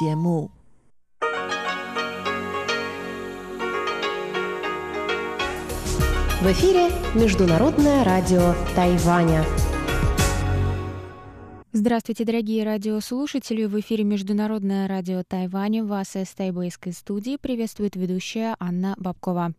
节目。В эфире Международное радио Тайваня. Здравствуйте, дорогие радиослушатели! В эфире Международное радио Тайваня. Вас из тайбэйской студии приветствует ведущая Анна Бабкова.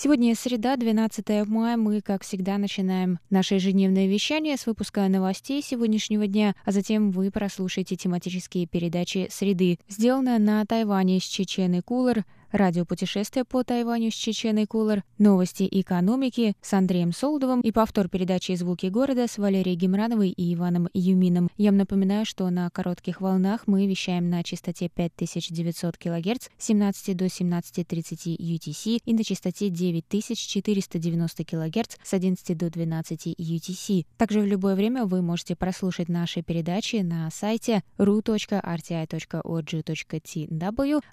Сегодня среда, 12 мая. Мы, как всегда, начинаем наше ежедневное вещание с выпуска новостей сегодняшнего дня, а затем вы прослушаете тематические передачи «Среды». Сделано на Тайване с Чеченой Кулер – радиопутешествие по Тайваню с Чеченой Кулер, новости экономики с Андреем Солдовым и повтор передачи «Звуки города» с Валерией Гемрановой и Иваном Юмином. Я вам напоминаю, что на коротких волнах мы вещаем на частоте 5900 кГц с 17 до 17.30 UTC и на частоте 9490 кГц с 11 до 12 UTC. Также в любое время вы можете прослушать наши передачи на сайте ru.rti.org.tw,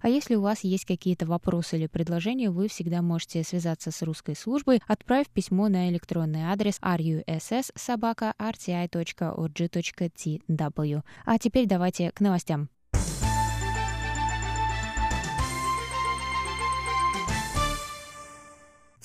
а если у вас есть какие-то какие-то вопросы или предложения, вы всегда можете связаться с русской службой, отправив письмо на электронный адрес russ.rti.org.tw. А теперь давайте к новостям.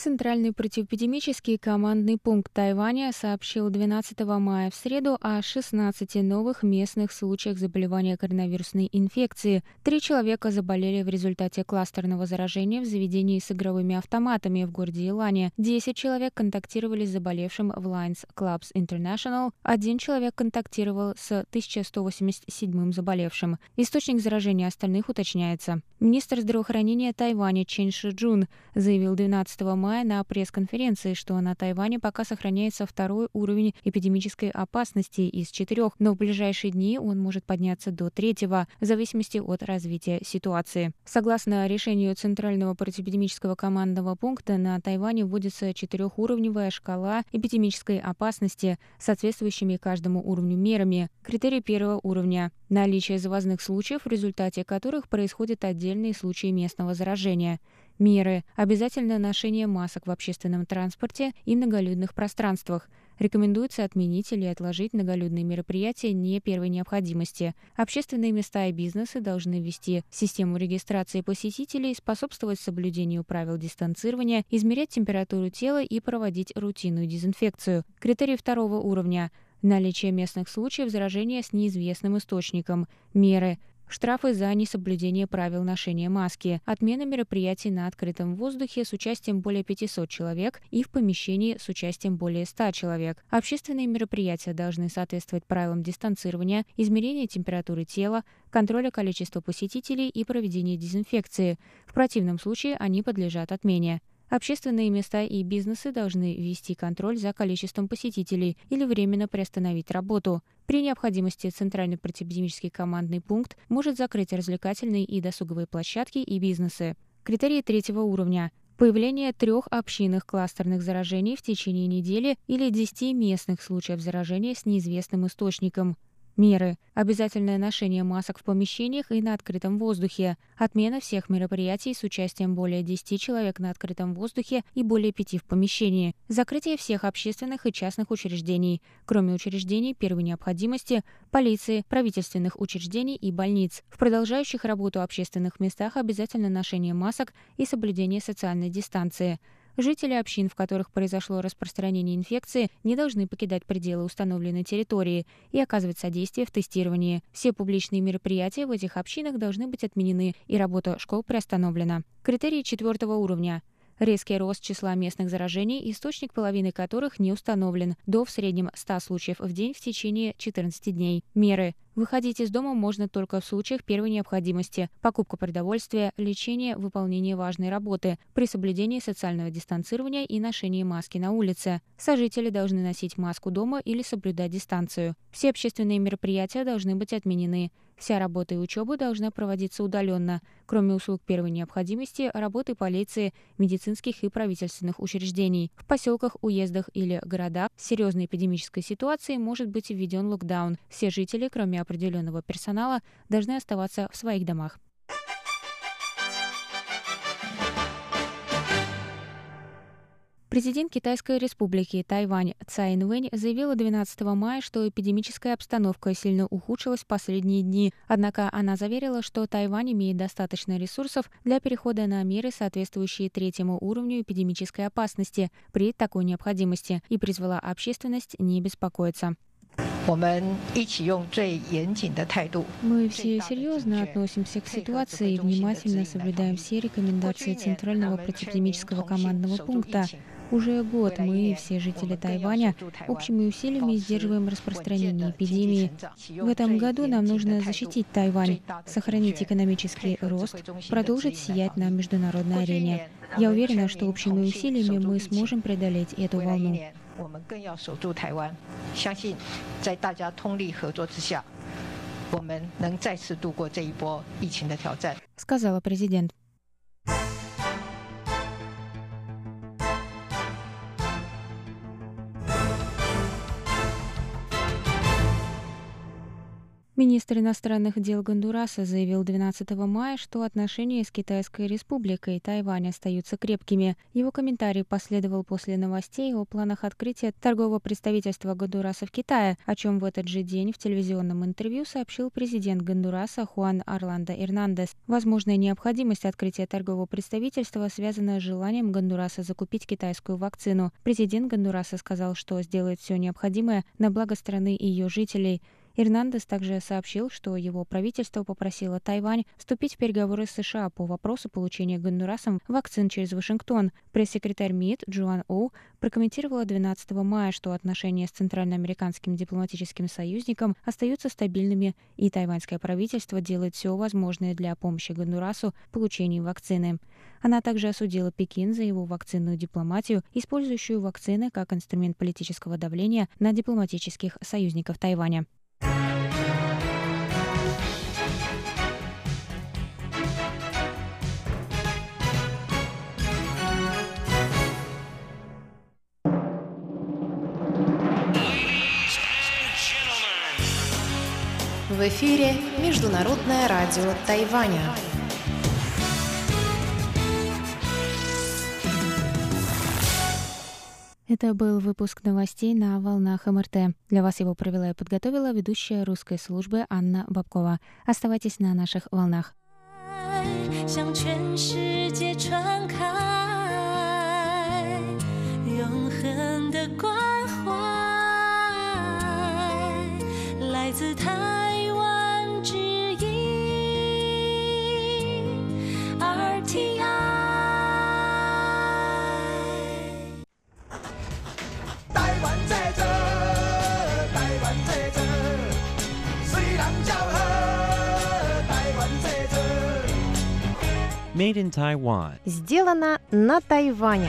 Центральный противоэпидемический командный пункт Тайваня сообщил 12 мая в среду о 16 новых местных случаях заболевания коронавирусной инфекции. Три человека заболели в результате кластерного заражения в заведении с игровыми автоматами в городе Илане. Десять человек контактировали с заболевшим в Lions Clubs International. Один человек контактировал с 1187 заболевшим. Источник заражения остальных уточняется. Министр здравоохранения Тайваня Чен Шиджун заявил 12 мая мая на пресс-конференции, что на Тайване пока сохраняется второй уровень эпидемической опасности из четырех, но в ближайшие дни он может подняться до третьего, в зависимости от развития ситуации. Согласно решению Центрального противоэпидемического командного пункта, на Тайване вводится четырехуровневая шкала эпидемической опасности, соответствующими каждому уровню мерами. Критерий первого уровня – наличие завозных случаев, в результате которых происходят отдельные случаи местного заражения – Меры. Обязательное ношение масок в общественном транспорте и многолюдных пространствах. Рекомендуется отменить или отложить многолюдные мероприятия не первой необходимости. Общественные места и бизнесы должны ввести систему регистрации посетителей, способствовать соблюдению правил дистанцирования, измерять температуру тела и проводить рутинную дезинфекцию. Критерий второго уровня наличие местных случаев заражения с неизвестным источником, меры, штрафы за несоблюдение правил ношения маски, отмена мероприятий на открытом воздухе с участием более 500 человек и в помещении с участием более 100 человек. Общественные мероприятия должны соответствовать правилам дистанцирования, измерения температуры тела, контроля количества посетителей и проведения дезинфекции. В противном случае они подлежат отмене. Общественные места и бизнесы должны вести контроль за количеством посетителей или временно приостановить работу. При необходимости Центральный противоэпидемический командный пункт может закрыть развлекательные и досуговые площадки и бизнесы. Критерии третьего уровня появление трех общинных кластерных заражений в течение недели или 10 местных случаев заражения с неизвестным источником, Меры. Обязательное ношение масок в помещениях и на открытом воздухе. Отмена всех мероприятий с участием более 10 человек на открытом воздухе и более 5 в помещении. Закрытие всех общественных и частных учреждений, кроме учреждений первой необходимости, полиции, правительственных учреждений и больниц. В продолжающих работу общественных местах обязательно ношение масок и соблюдение социальной дистанции. Жители общин, в которых произошло распространение инфекции, не должны покидать пределы установленной территории и оказывать содействие в тестировании. Все публичные мероприятия в этих общинах должны быть отменены и работа школ приостановлена. Критерии четвертого уровня. Резкий рост числа местных заражений, источник половины которых не установлен, до в среднем 100 случаев в день в течение 14 дней. Меры. Выходить из дома можно только в случаях первой необходимости – покупка продовольствия, лечение, выполнение важной работы, при соблюдении социального дистанцирования и ношении маски на улице. Сожители должны носить маску дома или соблюдать дистанцию. Все общественные мероприятия должны быть отменены. Вся работа и учеба должна проводиться удаленно, кроме услуг первой необходимости, работы полиции, медицинских и правительственных учреждений. В поселках, уездах или городах с серьезной эпидемической ситуацией может быть введен локдаун. Все жители, кроме определенного персонала, должны оставаться в своих домах. Президент Китайской республики Тайвань Цай Инвэнь заявила 12 мая, что эпидемическая обстановка сильно ухудшилась в последние дни. Однако она заверила, что Тайвань имеет достаточно ресурсов для перехода на меры, соответствующие третьему уровню эпидемической опасности при такой необходимости, и призвала общественность не беспокоиться. Мы все серьезно относимся к ситуации и внимательно соблюдаем все рекомендации Центрального противоэпидемического командного пункта. Уже год мы, все жители Тайваня, общими усилиями сдерживаем распространение эпидемии. В этом году нам нужно защитить Тайвань, сохранить экономический рост, продолжить сиять на международной арене. Я уверена, что общими усилиями мы сможем преодолеть эту волну. 我们更要守住台湾，相信在大家通力合作之下，我们能再次度过这一波疫情的挑战。сказала президент. Министр иностранных дел Гондураса заявил 12 мая, что отношения с Китайской республикой и Тайвань остаются крепкими. Его комментарий последовал после новостей о планах открытия торгового представительства Гондураса в Китае, о чем в этот же день в телевизионном интервью сообщил президент Гондураса Хуан Орландо Эрнандес. Возможная необходимость открытия торгового представительства связана с желанием Гондураса закупить китайскую вакцину. Президент Гондураса сказал, что сделает все необходимое на благо страны и ее жителей. Эрнандес также сообщил, что его правительство попросило Тайвань вступить в переговоры с США по вопросу получения Гондурасом вакцин через Вашингтон. Пресс-секретарь МИД Джоан Оу прокомментировала 12 мая, что отношения с центральноамериканским дипломатическим союзником остаются стабильными, и тайваньское правительство делает все возможное для помощи Гондурасу в получении вакцины. Она также осудила Пекин за его вакцинную дипломатию, использующую вакцины как инструмент политического давления на дипломатических союзников Тайваня. В эфире Международное радио Тайваня. Это был выпуск новостей на волнах МРТ. Для вас его провела и подготовила ведущая русской службы Анна Бабкова. Оставайтесь на наших волнах. 向全世界传开永恒的关 Made in Taiwan. Сделано на Тайване.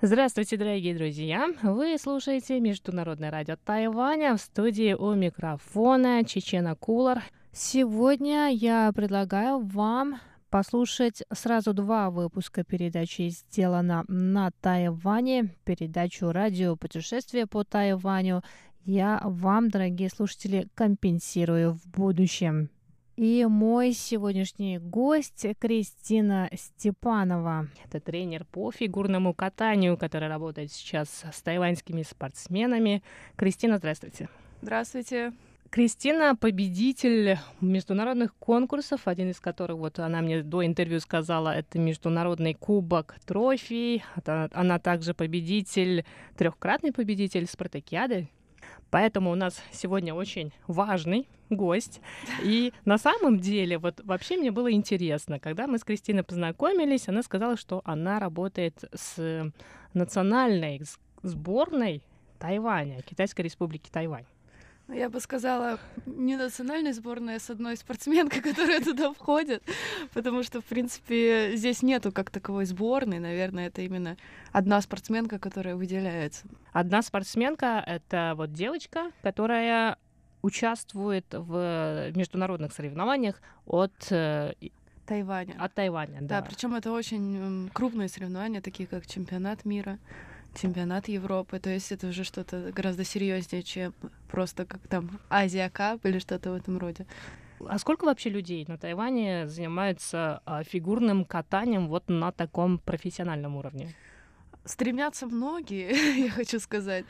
Здравствуйте, дорогие друзья! Вы слушаете Международное радио Тайваня в студии у микрофона Чечена Кулар. Сегодня я предлагаю вам послушать сразу два выпуска передачи «Сделано на Тайване», передачу «Радио путешествие по Тайваню» я вам, дорогие слушатели, компенсирую в будущем. И мой сегодняшний гость Кристина Степанова. Это тренер по фигурному катанию, который работает сейчас с тайваньскими спортсменами. Кристина, здравствуйте. Здравствуйте. Кристина победитель международных конкурсов, один из которых, вот она мне до интервью сказала, это международный кубок трофей. Она также победитель, трехкратный победитель спартакиады Поэтому у нас сегодня очень важный гость. И на самом деле, вот вообще мне было интересно, когда мы с Кристиной познакомились, она сказала, что она работает с национальной сборной Тайваня, Китайской республики Тайвань. Я бы сказала, не национальная сборная с одной спортсменкой, которая туда входит, потому что, в принципе, здесь нету как таковой сборной. Наверное, это именно одна спортсменка, которая выделяется. Одна спортсменка — это вот девочка, которая участвует в международных соревнованиях от э, Тайваня. От Тайваня, да. Да, причем это очень крупные соревнования, такие как чемпионат мира чемпионат Европы. То есть это уже что-то гораздо серьезнее, чем просто как там Азия Кап или что-то в этом роде. А сколько вообще людей на Тайване занимаются а, фигурным катанием вот на таком профессиональном уровне? Стремятся многие, я хочу сказать,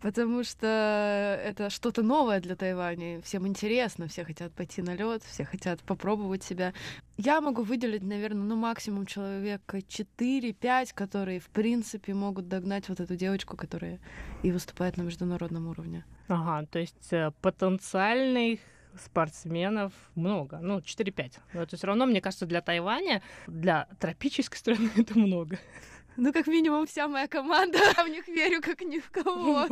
потому что это что-то новое для Тайваня. Всем интересно, все хотят пойти на лед, все хотят попробовать себя. Я могу выделить, наверное, ну максимум человека 4-5, которые, в принципе, могут догнать вот эту девочку, которая и выступает на международном уровне. Ага, то есть э, потенциальных спортсменов много, ну, 4-5. Но это все равно, мне кажется, для Тайваня, для тропической страны это много. Ну, как минимум, вся моя команда. Я в них верю, как ни в кого.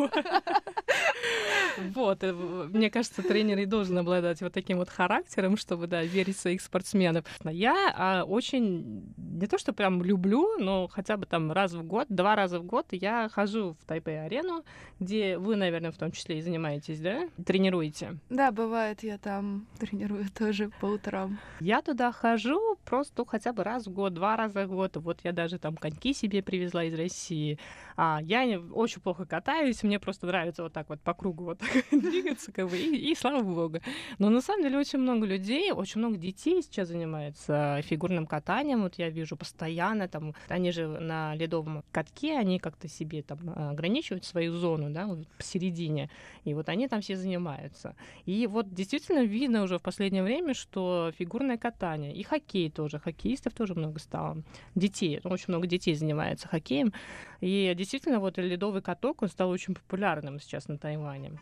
Вот, э, мне кажется, тренер и должен обладать вот таким вот характером, чтобы, да, верить в своих спортсменов. Я а, очень, не то что прям люблю, но хотя бы там раз в год, два раза в год я хожу в Тайпей-арену, где вы, наверное, в том числе и занимаетесь, да? Тренируете? Да, бывает, я там тренирую тоже по утрам. Я туда хожу просто хотя бы раз в год, два раза в год. Вот я даже там коньки себе себе привезла из России. А, я очень плохо катаюсь, мне просто нравится вот так вот по кругу вот так двигаться, как бы, и, и слава богу. Но на самом деле очень много людей, очень много детей сейчас занимаются фигурным катанием. Вот я вижу постоянно, там, они же на ледовом катке, они как-то себе там ограничивают свою зону, да, вот посередине. И вот они там все занимаются. И вот действительно видно уже в последнее время, что фигурное катание и хоккей тоже, хоккеистов тоже много стало. Детей, очень много детей занимается хоккеем. И действительно, вот ледовый каток, он стал очень популярным сейчас на Тайване.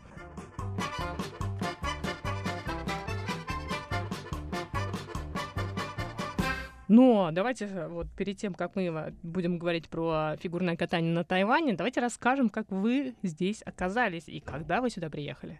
Но давайте вот перед тем, как мы будем говорить про фигурное катание на Тайване, давайте расскажем, как вы здесь оказались и когда вы сюда приехали.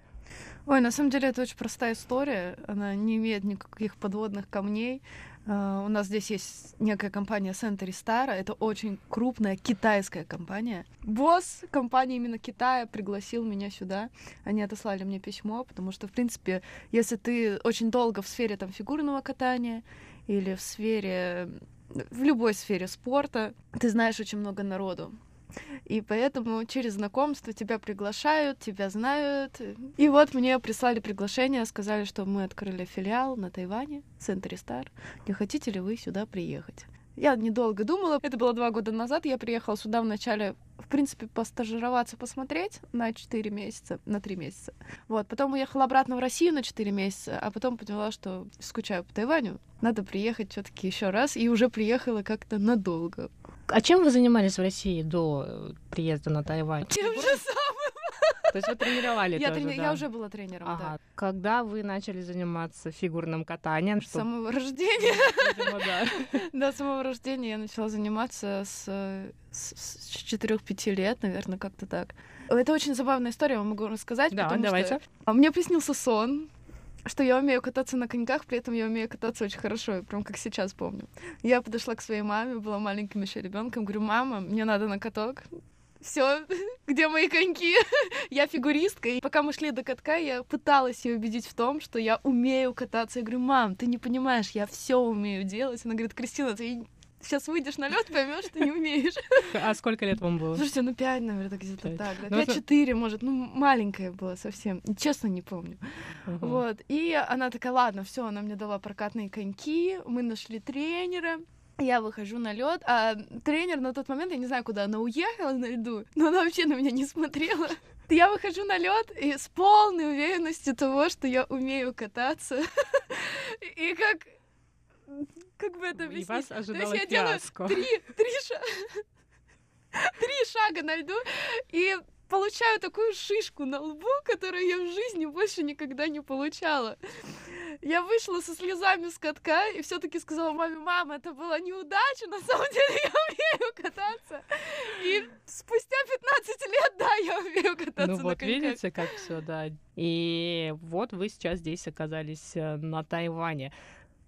Ой, на самом деле это очень простая история. Она не имеет никаких подводных камней. Uh, у нас здесь есть некая компания Century Star. Это очень крупная китайская компания. Босс компании именно Китая пригласил меня сюда. Они отослали мне письмо, потому что, в принципе, если ты очень долго в сфере там фигурного катания или в сфере в любой сфере спорта, ты знаешь очень много народу. И поэтому через знакомство тебя приглашают, тебя знают. И вот мне прислали приглашение, сказали, что мы открыли филиал на Тайване, Century Star. Не хотите ли вы сюда приехать? Я недолго думала. Это было два года назад. Я приехала сюда в начале, в принципе, постажироваться, посмотреть на 4 месяца, на 3 месяца. Вот. Потом уехала обратно в Россию на 4 месяца, а потом поняла, что скучаю по Тайваню. Надо приехать все таки еще раз. И уже приехала как-то надолго. А чем вы занимались в России до э, приезда на Тайвань? Тем же самым. То есть вы тренировали я тоже, трени... да? Я уже была тренером, ага. да. Когда вы начали заниматься фигурным катанием? С что... самого рождения. Видимо, да. да, с самого рождения я начала заниматься с, с, с 4-5 лет, наверное, как-то так. Это очень забавная история, я могу рассказать. Да, давайте. Что... Мне приснился сон, что я умею кататься на коньках, при этом я умею кататься очень хорошо, прям как сейчас помню. Я подошла к своей маме, была маленьким еще ребенком, говорю, мама, мне надо на каток. Все, где мои коньки? я фигуристка. И пока мы шли до катка, я пыталась ее убедить в том, что я умею кататься. Я говорю, мам, ты не понимаешь, я все умею делать. Она говорит, Кристина, ты сейчас выйдешь на лед, поймешь, что не умеешь. А сколько лет вам было? Слушайте, ну пять, наверное, так где-то так. Да. Ну, Пять-четыре, может, ну маленькая была совсем. Честно, не помню. Угу. Вот. И она такая, ладно, все, она мне дала прокатные коньки, мы нашли тренера. Я выхожу на лед, а тренер на тот момент, я не знаю, куда она уехала на льду, но она вообще на меня не смотрела. Я выхожу на лед и с полной уверенностью того, что я умею кататься. И как как бы это объяснить? И вас ожидала То есть я фиаско. делаю три, три, ша... три шага на льду и получаю такую шишку на лбу, которую я в жизни больше никогда не получала. Я вышла со слезами с катка и все-таки сказала маме, мама, это была неудача, на самом деле я умею кататься. И спустя 15 лет, да, я умею кататься Ну на вот коньках. видите, как все, да. И вот вы сейчас здесь оказались э, на Тайване.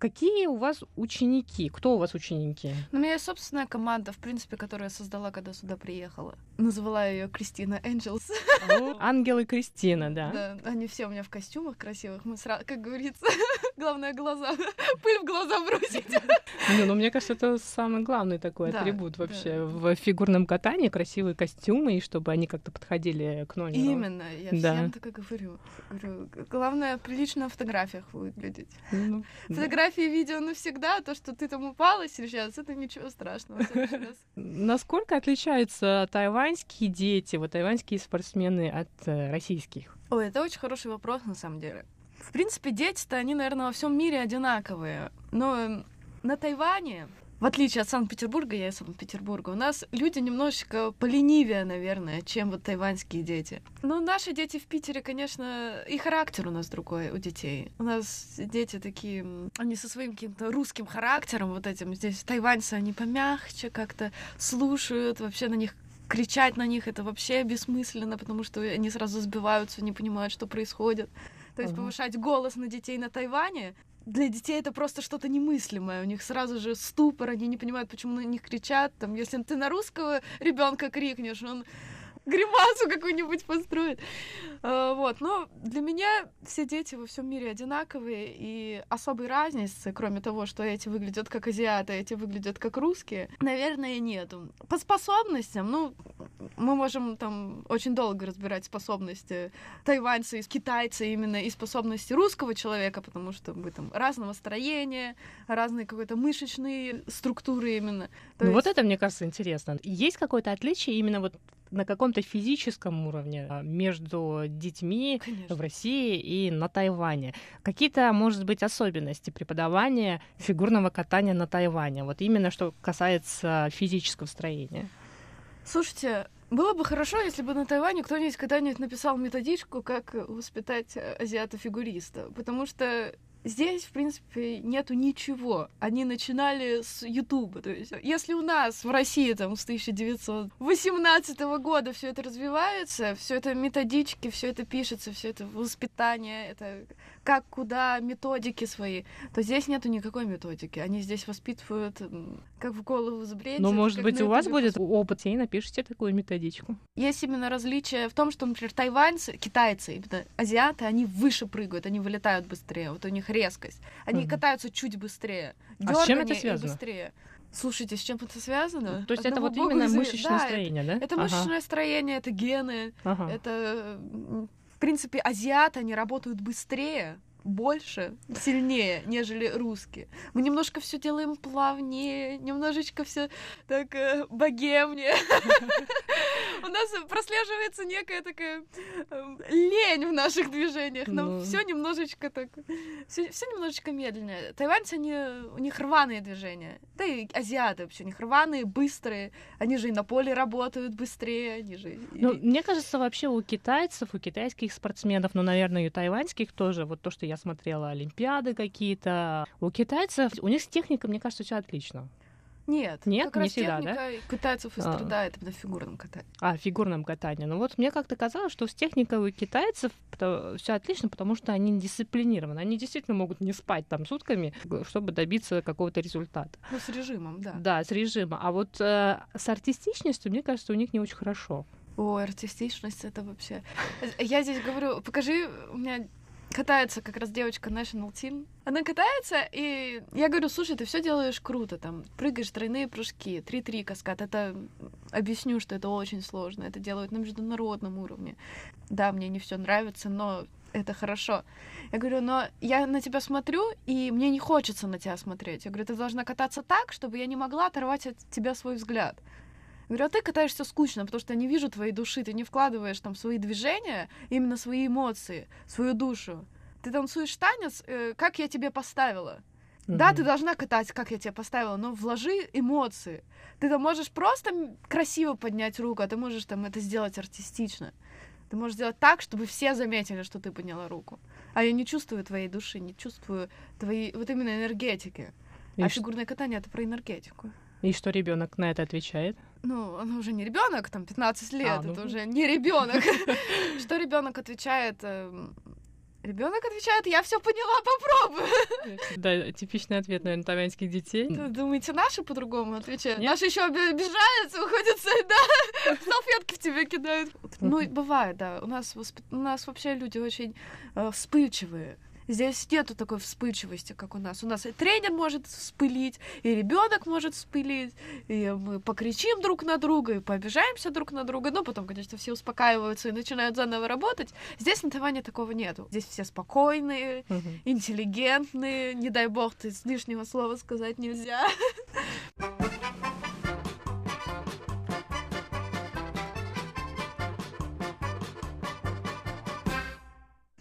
Какие у вас ученики? Кто у вас ученики? Ну, у меня есть собственная команда, в принципе, которую я создала, когда сюда приехала. Назвала ее Кристина Энджелс. Ангелы Кристина, да. Да, они все у меня в костюмах красивых. Мы сразу, как говорится, Главное, глаза. Пыль в глаза бросить. Не, ну мне кажется, это самый главный такой Да, атрибут да. вообще в фигурном катании. Красивые костюмы, и чтобы они как-то подходили к номеру. Именно, я Да. всем так и говорю. Главное, прилично на фотографиях выглядеть. Ну, да. Фотографии и видео навсегда, то, что ты там упала сейчас, это ничего страшного. Насколько отличаются тайваньские дети, вот тайваньские спортсмены от э, российских? Ой, это очень хороший вопрос, на самом деле. В принципе, дети-то, они, наверное, во всем мире одинаковые. Но эм, на Тайване, в отличие от Санкт-Петербурга, я из Санкт-Петербурга, у нас люди немножечко поленивее, наверное, чем вот тайваньские дети. Ну, наши дети в Питере, конечно, и характер у нас другой у детей. У нас дети такие, они со своим каким-то русским характером вот этим. Здесь тайваньцы, они помягче как-то слушают, вообще на них кричать на них это вообще бессмысленно, потому что они сразу сбиваются, не понимают, что происходит. То есть повышать голос на детей на Тайване для детей это просто что-то немыслимое. У них сразу же ступор, они не понимают, почему на них кричат. Там, если ты на русского ребенка крикнешь, он гримасу какую-нибудь построит. А, Вот, но для меня все дети во всем мире одинаковые, и особой разницы, кроме того, что эти выглядят как азиаты, а эти выглядят как русские, наверное, нету. По способностям, ну, мы можем там очень долго разбирать способности тайваньца и китайца именно и способности русского человека, потому что мы там разного строения, разные какой-то мышечные структуры именно. То Ну, вот есть- это, мне кажется, интересно. Есть какое-то отличие именно вот на каком-то физическом уровне а, между детьми Конечно. в России и на Тайване. Какие-то, может быть, особенности преподавания фигурного катания на Тайване? Вот именно что касается физического строения. Слушайте, было бы хорошо, если бы на Тайване кто-нибудь когда-нибудь написал методичку, как воспитать э, азиата-фигуриста. Потому что здесь, в принципе, нету ничего. Они начинали с Ютуба. То есть, если у нас в России там с 1918 года все это развивается, все это методички, все это пишется, все это воспитание, это как, куда, методики свои, то здесь нету никакой методики. Они здесь воспитывают как в голову взбрить. Ну, может быть, у вас будет опыт, и напишите такую методичку. есть именно различие в том, что, например, тайваньцы, китайцы, именно азиаты, они выше прыгают, они вылетают быстрее, вот у них резкость. Они Мгм. катаются чуть быстрее. А с чем это связано? быстрее. Слушайте, с чем это связано? То есть это Одному вот именно известно. мышечное Да, строение, да? Это, это Ага, мышечное строение, это гены, ага. это, в принципе, азиаты, они работают быстрее, больше, сильнее, нежели русские. Мы немножко все делаем плавнее, немножечко все так э, богемнее. У нас прослеживается некая такая эм, лень в наших движениях. Ну. Нам все немножечко так, все немножечко медленнее. Тайваньцы, они, у них рваные движения. Да и азиаты вообще, у них рваные, быстрые. Они же и на поле работают быстрее, они же... Ну, мне кажется, вообще у китайцев, у китайских спортсменов, ну, наверное, и у тайваньских тоже, вот то, что я смотрела, олимпиады какие-то, у китайцев, у них с техникой, мне кажется, все отлично. Нет, Нет, как не раз всегда, да? китайцев и А. страдает именно в фигурном катании. А, фигурном катании. Ну вот мне как-то казалось, что с техникой у китайцев все отлично, потому что они дисциплинированы. Они действительно могут не спать там сутками, чтобы добиться какого-то результата. Ну, с режимом, да. Да, с режима. А вот э, с артистичностью, мне кажется, у них не очень хорошо. Ой, артистичность это вообще. Я здесь говорю, покажи, у меня катается как раз девочка National Team. Она катается, и я говорю, слушай, ты все делаешь круто, там, прыгаешь тройные прыжки, 3-3 каскад. Это объясню, что это очень сложно. Это делают на международном уровне. Да, мне не все нравится, но это хорошо. Я говорю, но я на тебя смотрю, и мне не хочется на тебя смотреть. Я говорю, ты должна кататься так, чтобы я не могла оторвать от тебя свой взгляд. Я говорю, а ты катаешься скучно, потому что я не вижу твоей души, ты не вкладываешь там свои движения, именно свои эмоции, свою душу. Ты танцуешь танец, э, как я тебе поставила. Да, Мгм. ты должна катать, как я тебе поставила, но вложи эмоции. Ты там можешь просто красиво поднять руку, а ты можешь там это сделать артистично. Ты можешь сделать так, чтобы все заметили, что ты подняла руку. А я не чувствую твоей души, не чувствую твоей вот именно энергетики. И, а ш- фигурное катание это про энергетику. и что ребенок на это отвечает? Ну, он уже не ребенок, там 15 лет, А, ну. это уже не ребенок. Что ребенок отвечает? Ребенок отвечает, я все поняла, попробуй. Да, типичный ответ, наверное, тайваньских детей. Думаете, наши по-другому отвечают? Нет? Наши еще обижаются, уходят да, салфетки в тебя кидают. Ну, бывает, да. У нас, у нас вообще люди очень э, вспыльчивые. Здесь нету такой вспыльчивости, как у нас. У нас и тренер может вспылить, и ребенок может вспылить, и мы покричим друг на друга, и пообижаемся друг на друга. Но потом, конечно, все успокаиваются и начинают заново работать. Здесь на Тайване такого нету. Здесь все спокойные, угу. интеллигентные. Не дай бог, ты лишнего слова сказать нельзя.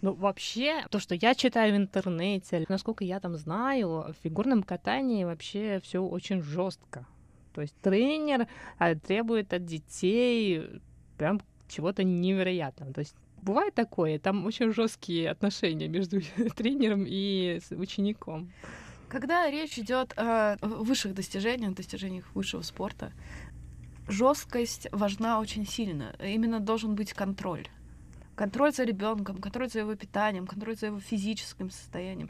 Ну, вообще, то, что я читаю в интернете, насколько я там знаю, в фигурном катании вообще все очень жестко. То есть тренер а, требует от детей прям чего-то невероятного. То есть бывает такое, там очень жесткие отношения между тренером и учеником. Когда речь идет о высших достижениях, достижениях высшего спорта, жесткость важна очень сильно. Именно должен быть контроль контроль за ребенком, контроль за его питанием, контроль за его физическим состоянием.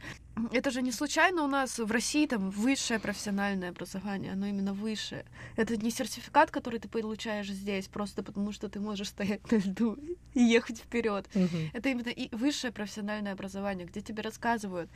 Это же не случайно у нас в России там высшее профессиональное образование, оно именно высшее. Это не сертификат, который ты получаешь здесь просто потому, что ты можешь стоять на льду и ехать вперед. Mm-hmm. Это именно и высшее профессиональное образование, где тебе рассказывают,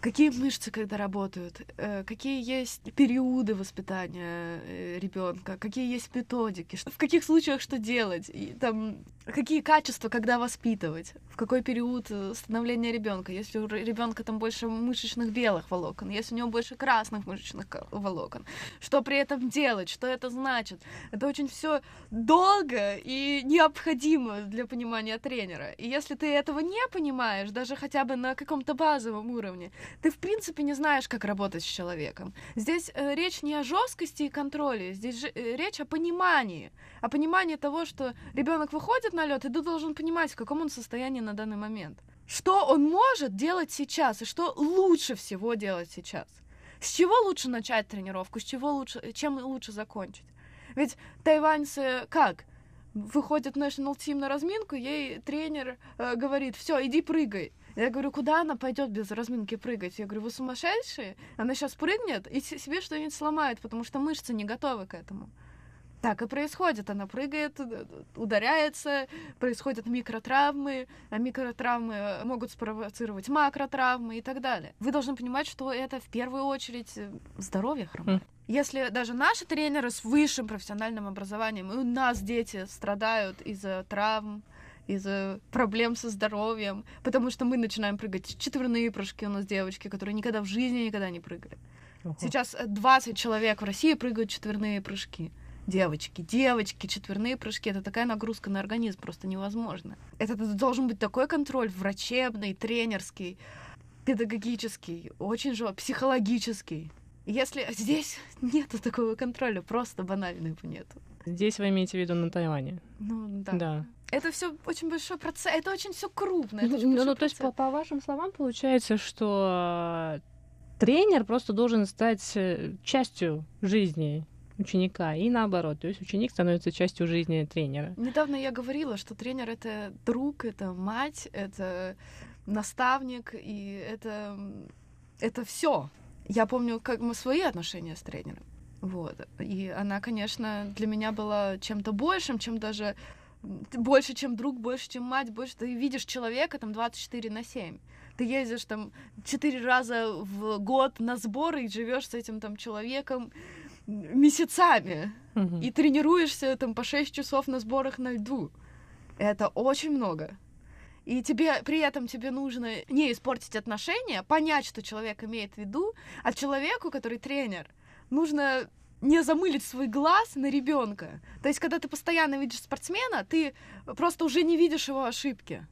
какие мышцы когда работают, э, какие есть периоды воспитания э, ребенка, какие есть методики, в каких случаях что делать, и там какие качества, когда воспитывать, в какой период э, становления ребенка, если у ребенка там больше мышечных белых волокон, если у него больше красных мышечных волокон, что при этом делать, что это значит. Это очень все долго и необходимо для понимания тренера. И если ты этого не понимаешь, даже хотя бы на каком-то базовом уровне, ты в принципе не знаешь, как работать с человеком. Здесь э, речь не о жесткости и контроле, здесь э, речь о понимании, о понимании того, что ребенок выходит на лед, и ты должен понимать, в каком он состоянии на данный момент. Что он может делать сейчас, и что лучше всего делать сейчас. С чего лучше начать тренировку, с чего лучше, чем лучше закончить. Ведь тайваньцы как? Выходит national team на разминку, ей тренер э, говорит, все, иди прыгай. Я говорю, куда она пойдет без разминки прыгать? Я говорю, вы сумасшедшие? Она сейчас прыгнет и себе что-нибудь сломает, потому что мышцы не готовы к этому. Так и происходит. Она прыгает, э, ударяется, происходят микротравмы, а микротравмы могут спровоцировать макротравмы и так далее. Вы должны понимать, что это в первую очередь э, здоровье хромает. Если даже наши тренеры с высшим профессиональным образованием, и у нас дети страдают из-за травм, из-за проблем со здоровьем, потому что мы начинаем прыгать четверные прыжки у нас девочки, которые никогда в жизни никогда не прыгали. Uh-huh. Сейчас 20 человек в России прыгают четверные прыжки. Девочки, девочки, четверные прыжки это такая нагрузка на организм просто невозможно. Это должен быть такой контроль врачебный, тренерский, педагогический, очень же психологический. Если здесь нету такого контроля, просто банально его нету. Здесь вы имеете в виду на Тайване? Ну да. Да это все очень большой процесс, это очень все крупно. Ну, ну, ну то есть, по, по вашим словам, получается, что тренер просто должен стать э, частью жизни ученика и наоборот, то есть ученик становится частью жизни тренера. Недавно я говорила, что тренер это друг, это мать, это наставник и это это все. Я помню, как мы свои отношения с тренером. Вот. И она, конечно, для меня была чем-то большим, чем даже больше, чем друг, больше, чем мать, больше ты видишь человека там 24 на 7. Ты ездишь там четыре раза в год на сборы и живешь с этим там человеком месяцами. Угу. И тренируешься там по 6 часов на сборах на льду. Это очень много. И тебе при этом тебе нужно не испортить отношения, понять, что человек имеет в виду, а человеку, который тренер, нужно не замылить свой глаз на ребенка. То есть, когда ты постоянно видишь спортсмена, ты просто уже не видишь его ошибки.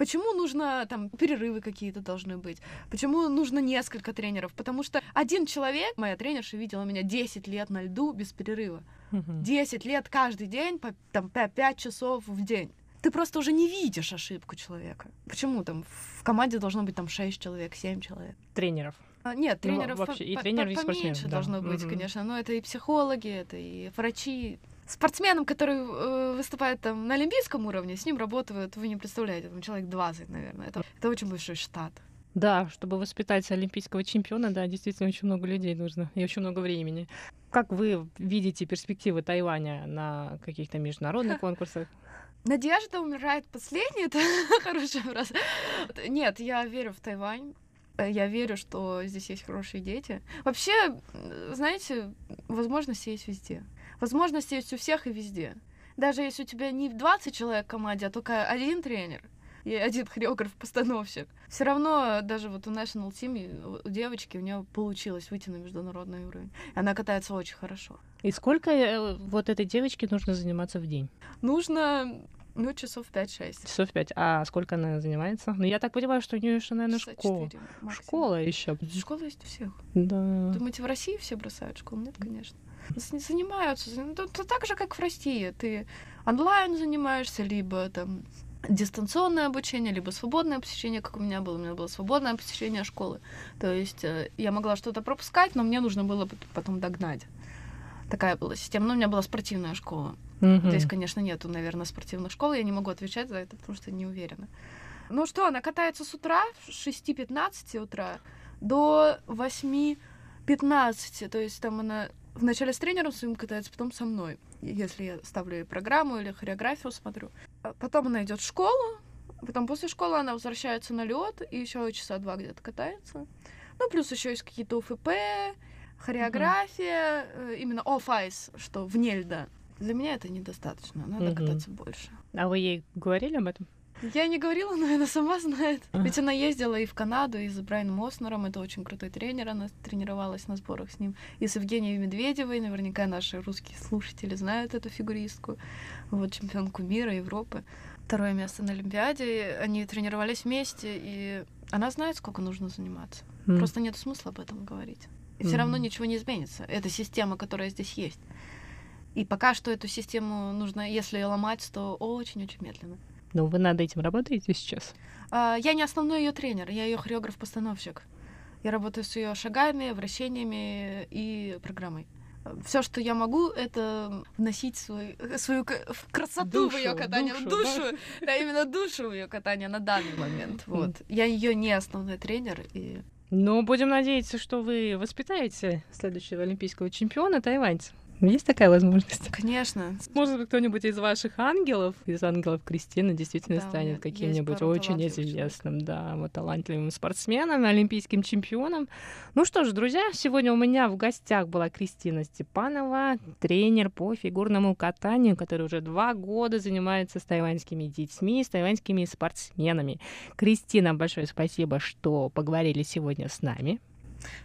Почему нужно там перерывы какие-то должны быть? Почему нужно несколько тренеров? Потому что один человек, моя тренерша видела меня 10 лет на льду без перерыва. 10 лет каждый день, по там, 5 часов в день. Ты просто уже не видишь ошибку человека. Почему там в команде должно быть там 6 человек, 7 человек? Тренеров. А, нет, ну, тренеров ну, вообще, и тренеры, по- поменьше да. должно быть, угу. конечно. Но это и психологи, это и врачи. Спортсменом, который э, выступает там на олимпийском уровне, с ним работают, вы не представляете, там человек 20, наверное. Это, это очень большой штат. Да, чтобы воспитать олимпийского чемпиона, да, действительно очень много людей нужно и очень много времени. Как вы видите перспективы Тайваня на каких-то международных конкурсах? Надежда умирает последней, это хорошая фраза. Нет, я верю в Тайвань. Я верю, что здесь есть хорошие дети. Вообще, знаете, возможности есть везде. Возможности есть у всех и везде. Даже если у тебя не 20 человек в команде, а только один тренер и один хореограф-постановщик, все равно даже вот у National Team, у девочки, у нее получилось выйти на международный уровень. Она катается очень хорошо. И сколько э, вот этой девочке нужно заниматься в день? Нужно ну, часов 5-6. Часов 5. А сколько она занимается? Ну, я так понимаю, что у нее еще, наверное, школа. Школа еще. Школа есть у всех. Да. Думаете, в России все бросают школу? Нет, конечно. Занимаются. Ну, то так же, как в России. Ты онлайн занимаешься, либо там дистанционное обучение, либо свободное посещение, как у меня было. У меня было свободное посещение школы. То есть э, я могла что-то пропускать, но мне нужно было потом догнать. Такая была система. Но у меня была спортивная школа. Угу. Здесь, конечно, нету, наверное, спортивных школ. Я не могу отвечать за это, потому что не уверена. Ну что, она катается с утра, с 6-15 утра до 8-15. То есть там она вначале с тренером своим катается, потом со мной. Если я ставлю ей программу или хореографию смотрю. А потом она идет в школу, потом после школы она возвращается на лед и еще часа два где-то катается. Ну, плюс еще есть какие-то ОФП, хореография, uh-huh. именно оф-айс, что вне льда. Для меня это недостаточно, надо uh-huh. кататься больше. А вы ей говорили об этом? Я не говорила, но она сама знает. Ведь она ездила и в Канаду, и с Брайаном Оснером. Это очень крутой тренер. Она тренировалась на сборах с ним. И с Евгенией Медведевой. Наверняка наши русские слушатели знают эту фигуристку. Вот чемпионку мира, Европы. Второе место на Олимпиаде. Они тренировались вместе, и она знает, сколько нужно заниматься. Mm. Просто нет смысла об этом говорить. И mm. все равно ничего не изменится. Это система, которая здесь есть. И пока что эту систему нужно, если ломать, то очень-очень медленно. Но вы над этим работаете сейчас? А, я не основной ее тренер, я ее хореограф-постановщик. Я работаю с ее шагами, вращениями и программой. Все, что я могу, это вносить свой, свою красоту душу, в ее катание, душу, душу, да? да, именно душу в ее катание на данный момент. Вот. Я ее не основной тренер и ну, будем надеяться, что вы воспитаете следующего олимпийского чемпиона тайваньца. Есть такая возможность? Конечно. Может быть, кто-нибудь из ваших ангелов, из ангелов Кристины, действительно да, станет каким-нибудь очень известным, да, вот талантливым спортсменом, олимпийским чемпионом. Ну что ж, друзья, сегодня у меня в гостях была Кристина Степанова, тренер по фигурному катанию, который уже два года занимается с тайваньскими детьми, с тайваньскими спортсменами. Кристина, большое спасибо, что поговорили сегодня с нами.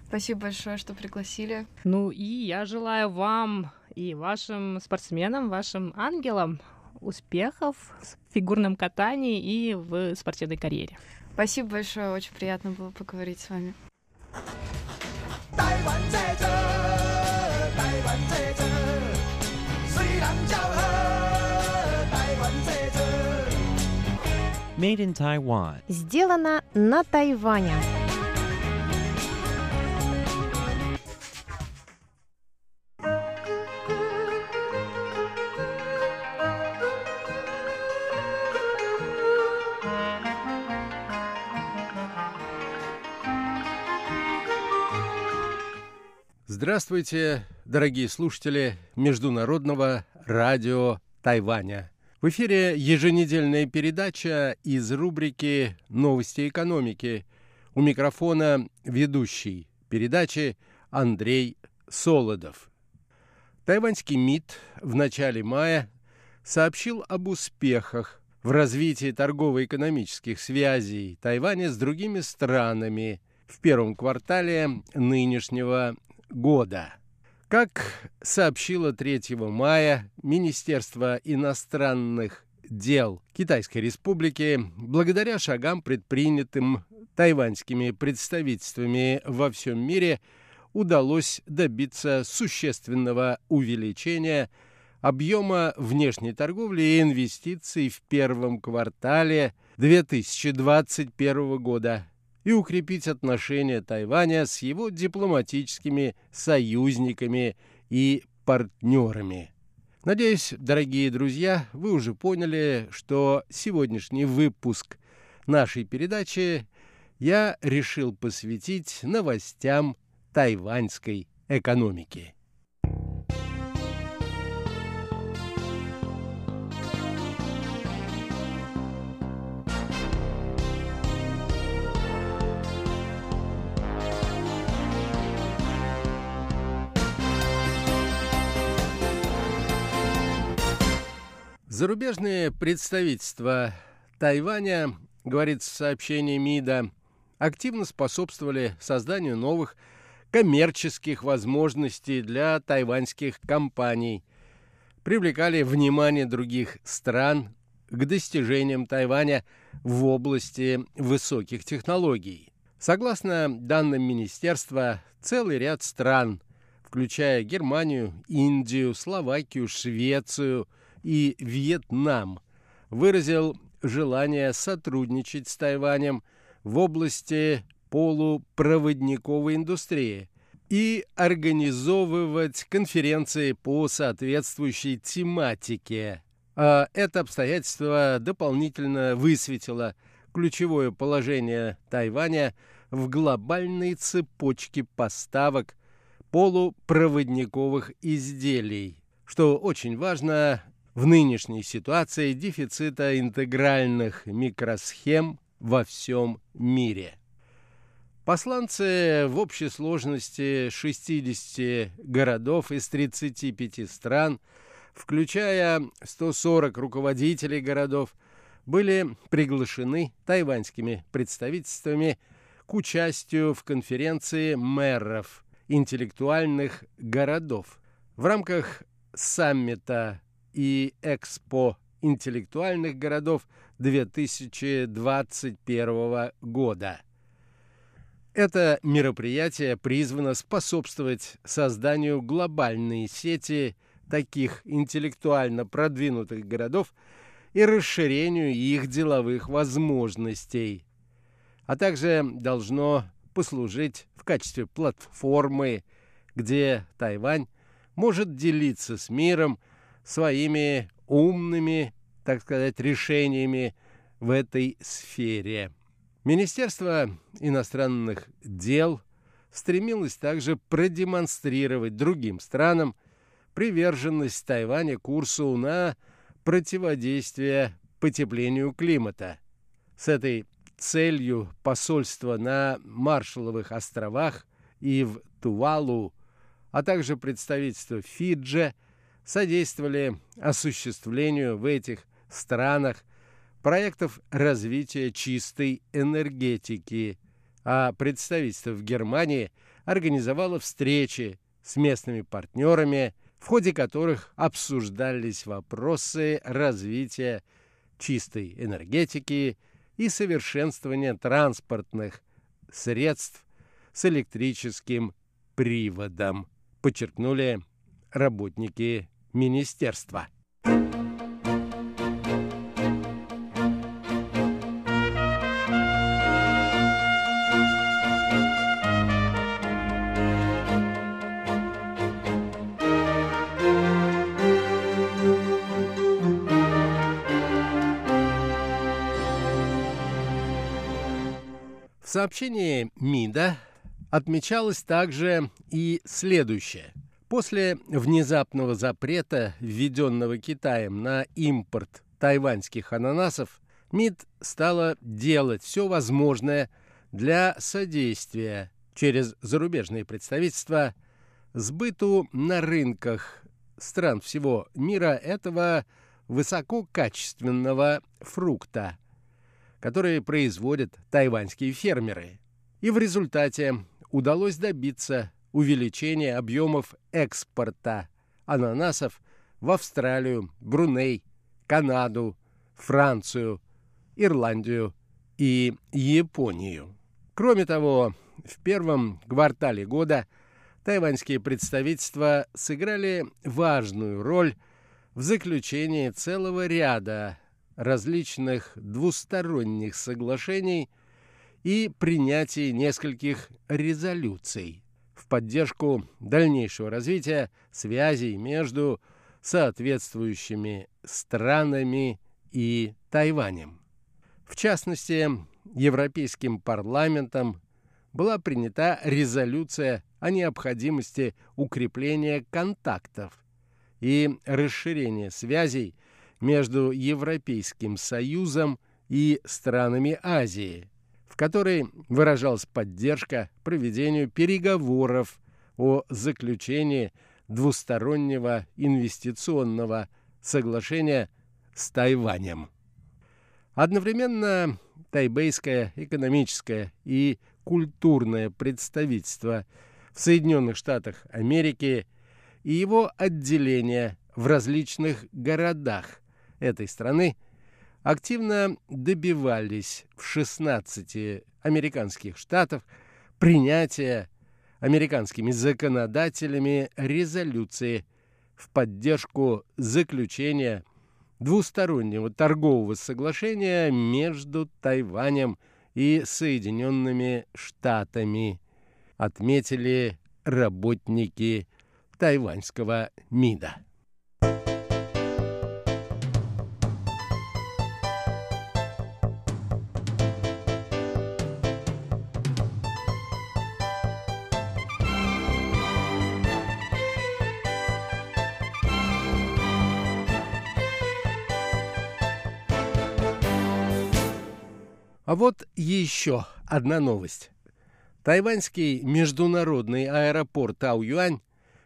Спасибо большое, что пригласили. Ну и я желаю вам и вашим спортсменам, вашим ангелам успехов в фигурном катании и в спортивной карьере. Спасибо большое, очень приятно было поговорить с вами. Made in Taiwan. Сделано на Тайване. Здравствуйте, дорогие слушатели Международного радио Тайваня. В эфире еженедельная передача из рубрики «Новости экономики». У микрофона ведущий передачи Андрей Солодов. Тайваньский МИД в начале мая сообщил об успехах в развитии торгово-экономических связей Тайваня с другими странами в первом квартале нынешнего года. Как сообщило 3 мая Министерство иностранных дел Китайской Республики, благодаря шагам, предпринятым тайваньскими представительствами во всем мире, удалось добиться существенного увеличения объема внешней торговли и инвестиций в первом квартале 2021 года и укрепить отношения Тайваня с его дипломатическими союзниками и партнерами. Надеюсь, дорогие друзья, вы уже поняли, что сегодняшний выпуск нашей передачи я решил посвятить новостям тайваньской экономики. Зарубежные представительства Тайваня, говорится в сообщении МИДа, активно способствовали созданию новых коммерческих возможностей для тайваньских компаний, привлекали внимание других стран к достижениям Тайваня в области высоких технологий. Согласно данным министерства, целый ряд стран, включая Германию, Индию, Словакию, Швецию и Вьетнам, выразил желание сотрудничать с Тайванем в области полупроводниковой индустрии и организовывать конференции по соответствующей тематике. А это обстоятельство дополнительно высветило ключевое положение Тайваня в глобальной цепочке поставок полупроводниковых изделий, что очень важно в нынешней ситуации дефицита интегральных микросхем во всем мире. Посланцы в общей сложности 60 городов из 35 стран, включая 140 руководителей городов, были приглашены тайваньскими представительствами к участию в конференции мэров интеллектуальных городов в рамках саммита и Экспо интеллектуальных городов 2021 года. Это мероприятие призвано способствовать созданию глобальной сети таких интеллектуально продвинутых городов и расширению их деловых возможностей, а также должно послужить в качестве платформы, где Тайвань может делиться с миром своими умными, так сказать, решениями в этой сфере. Министерство иностранных дел стремилось также продемонстрировать другим странам приверженность Тайваня курсу на противодействие потеплению климата. С этой целью посольство на Маршалловых островах и в Тувалу, а также представительство Фиджи содействовали осуществлению в этих странах проектов развития чистой энергетики, а представительство в Германии организовало встречи с местными партнерами, в ходе которых обсуждались вопросы развития чистой энергетики и совершенствования транспортных средств с электрическим приводом, подчеркнули работники министерства. В сообщении МИДа отмечалось также и следующее – После внезапного запрета, введенного Китаем на импорт тайваньских ананасов, МИД стала делать все возможное для содействия через зарубежные представительства сбыту на рынках стран всего мира этого высококачественного фрукта, который производят тайваньские фермеры. И в результате удалось добиться увеличение объемов экспорта ананасов в Австралию, Бруней, Канаду, Францию, Ирландию и Японию. Кроме того, в первом квартале года тайваньские представительства сыграли важную роль в заключении целого ряда различных двусторонних соглашений и принятии нескольких резолюций в поддержку дальнейшего развития связей между соответствующими странами и Тайванем. В частности, Европейским парламентом была принята резолюция о необходимости укрепления контактов и расширения связей между Европейским Союзом и странами Азии – в которой выражалась поддержка проведению переговоров о заключении двустороннего инвестиционного соглашения с Тайванем. Одновременно тайбейское экономическое и культурное представительство в Соединенных Штатах Америки и его отделения в различных городах этой страны активно добивались в 16 американских штатах принятия американскими законодателями резолюции в поддержку заключения двустороннего торгового соглашения между Тайванем и Соединенными Штатами, отметили работники тайваньского МИДа. А вот еще одна новость. Тайваньский международный аэропорт Тау-Юань,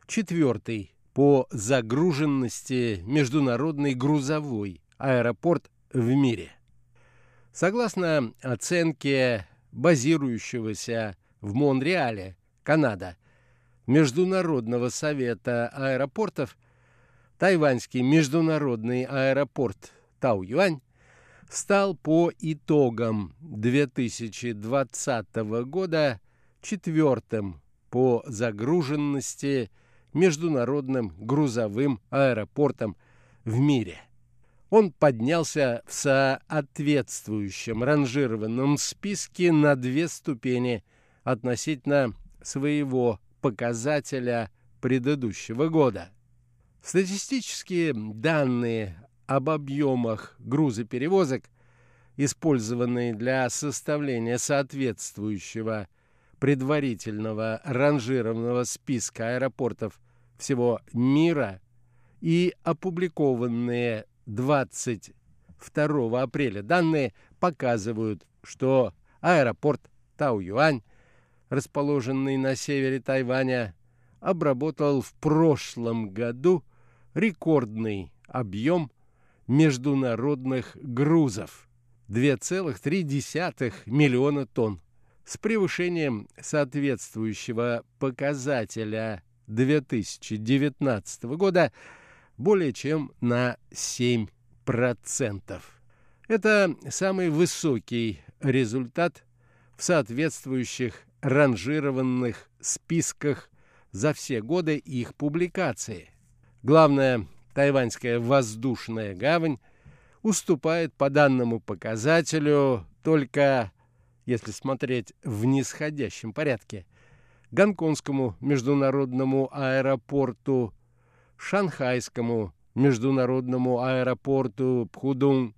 четвертый по загруженности международный грузовой аэропорт в мире. Согласно оценке базирующегося в Монреале, Канада, Международного совета аэропортов, тайваньский международный аэропорт Тау-Юань стал по итогам 2020 года четвертым по загруженности международным грузовым аэропортом в мире. Он поднялся в соответствующем ранжированном списке на две ступени относительно своего показателя предыдущего года. Статистические данные об объемах грузоперевозок, использованные для составления соответствующего предварительного ранжированного списка аэропортов всего мира и опубликованные 22 апреля. Данные показывают, что аэропорт Тау-Юань, расположенный на севере Тайваня, обработал в прошлом году рекордный объем международных грузов 2,3 миллиона тонн с превышением соответствующего показателя 2019 года более чем на 7%. Это самый высокий результат в соответствующих ранжированных списках за все годы их публикации. Главное тайваньская воздушная гавань уступает по данному показателю только, если смотреть в нисходящем порядке, Гонконгскому международному аэропорту, Шанхайскому международному аэропорту Пхудун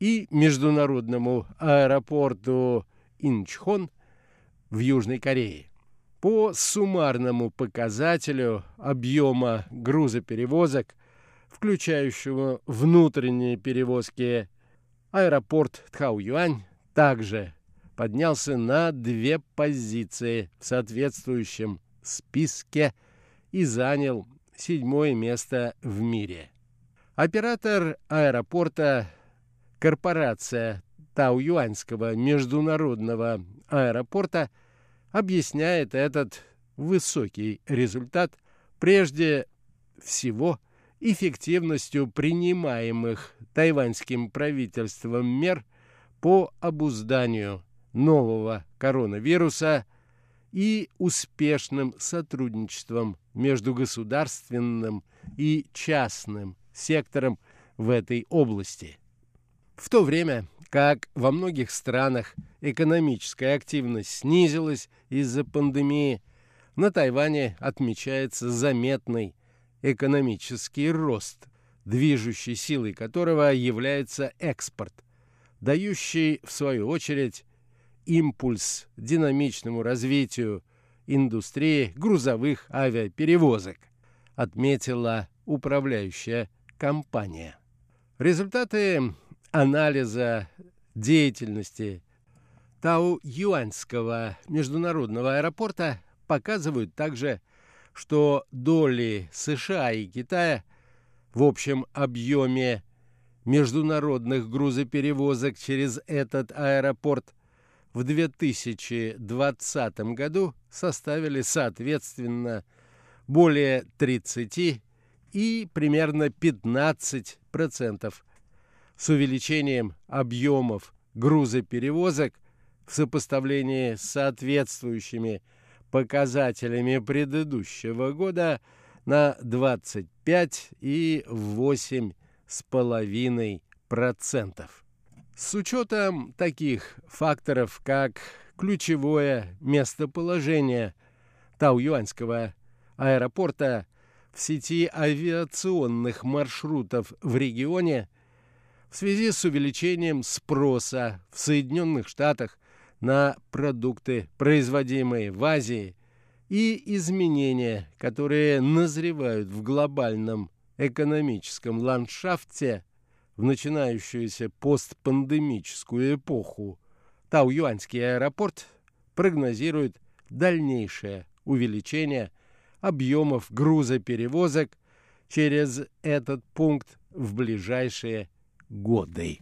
и международному аэропорту Инчхон в Южной Корее. По суммарному показателю объема грузоперевозок включающего внутренние перевозки, аэропорт Тхау-Юань также поднялся на две позиции в соответствующем списке и занял седьмое место в мире. Оператор аэропорта корпорация Тау-Юаньского международного аэропорта объясняет этот высокий результат прежде всего – эффективностью принимаемых тайваньским правительством мер по обузданию нового коронавируса и успешным сотрудничеством между государственным и частным сектором в этой области. В то время как во многих странах экономическая активность снизилась из-за пандемии, на Тайване отмечается заметный экономический рост, движущей силой которого является экспорт, дающий, в свою очередь, импульс динамичному развитию индустрии грузовых авиаперевозок, отметила управляющая компания. Результаты анализа деятельности Тау-Юаньского международного аэропорта показывают также, что доли США и Китая в общем объеме международных грузоперевозок через этот аэропорт в 2020 году составили соответственно более 30 и примерно 15% с увеличением объемов грузоперевозок в сопоставлении с соответствующими показателями предыдущего года на 25,8,5%. С учетом таких факторов, как ключевое местоположение Тау-Юаньского аэропорта в сети авиационных маршрутов в регионе, в связи с увеличением спроса в Соединенных Штатах на продукты, производимые в Азии, и изменения, которые назревают в глобальном экономическом ландшафте в начинающуюся постпандемическую эпоху, Тау-Юаньский аэропорт прогнозирует дальнейшее увеличение объемов грузоперевозок через этот пункт в ближайшие годы.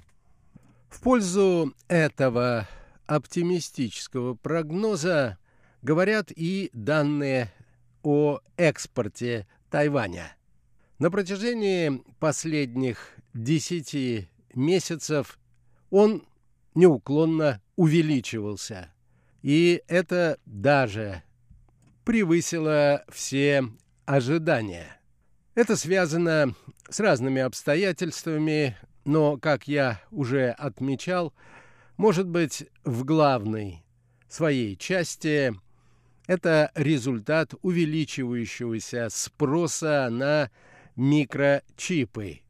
В пользу этого оптимистического прогноза говорят и данные о экспорте Тайваня. На протяжении последних 10 месяцев он неуклонно увеличивался. И это даже превысило все ожидания. Это связано с разными обстоятельствами, но, как я уже отмечал, может быть, в главной своей части это результат увеличивающегося спроса на микрочипы,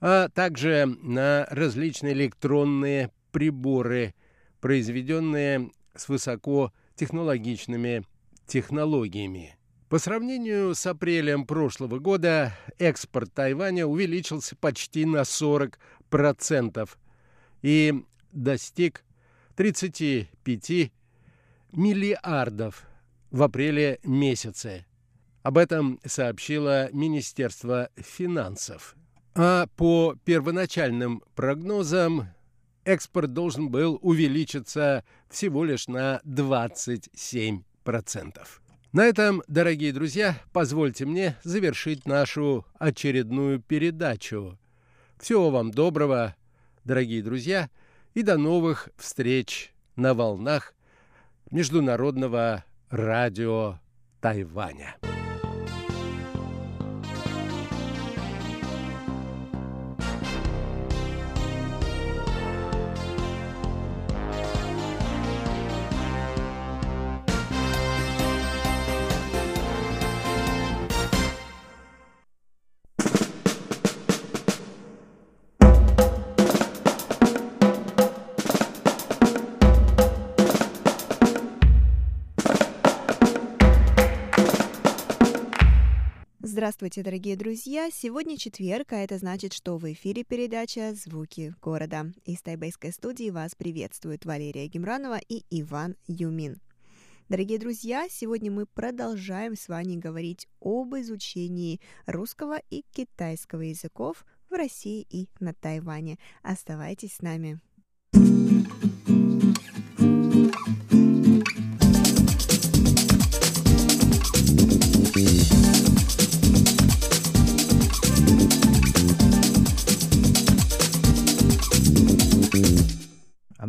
а также на различные электронные приборы, произведенные с высокотехнологичными технологиями. По сравнению с апрелем прошлого года экспорт Тайваня увеличился почти на 40% и достиг 35 миллиардов в апреле месяце. Об этом сообщило Министерство финансов. А по первоначальным прогнозам экспорт должен был увеличиться всего лишь на 27%. На этом, дорогие друзья, позвольте мне завершить нашу очередную передачу. Всего вам доброго, дорогие друзья, и до новых встреч на волнах Международного радио Тайваня. Здравствуйте, дорогие друзья! Сегодня четверг, а это значит, что в эфире передача «Звуки города». Из тайбэйской студии вас приветствуют Валерия Гемранова и Иван Юмин. Дорогие друзья, сегодня мы продолжаем с вами говорить об изучении русского и китайского языков в России и на Тайване. Оставайтесь с нами.